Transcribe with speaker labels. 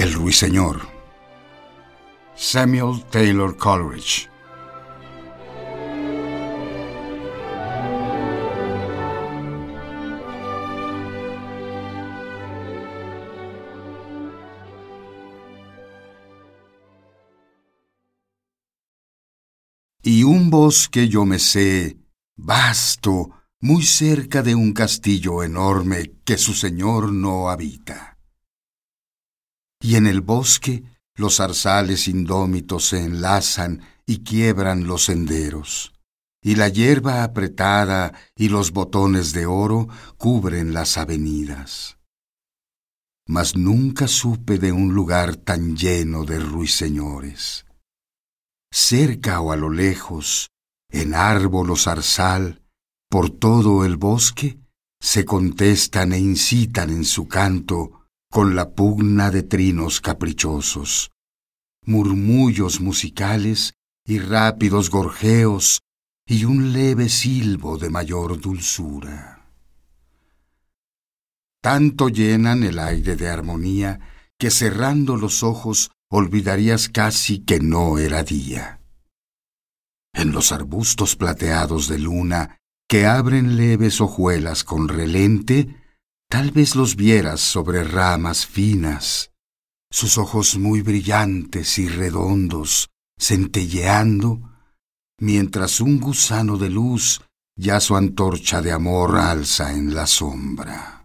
Speaker 1: El ruiseñor. Samuel Taylor Coleridge. Y un bosque yo me sé, vasto, muy cerca de un castillo enorme que su señor no habita. Y en el bosque los zarzales indómitos se enlazan y quiebran los senderos, y la hierba apretada y los botones de oro cubren las avenidas. Mas nunca supe de un lugar tan lleno de ruiseñores cerca o a lo lejos, en árbol o zarzal, por todo el bosque, se contestan e incitan en su canto con la pugna de trinos caprichosos, murmullos musicales y rápidos gorjeos y un leve silbo de mayor dulzura. Tanto llenan el aire de armonía que cerrando los ojos olvidarías casi que no era día. En los arbustos plateados de luna que abren leves hojuelas con relente, tal vez los vieras sobre ramas finas, sus ojos muy brillantes y redondos, centelleando, mientras un gusano de luz ya su antorcha de amor alza en la sombra.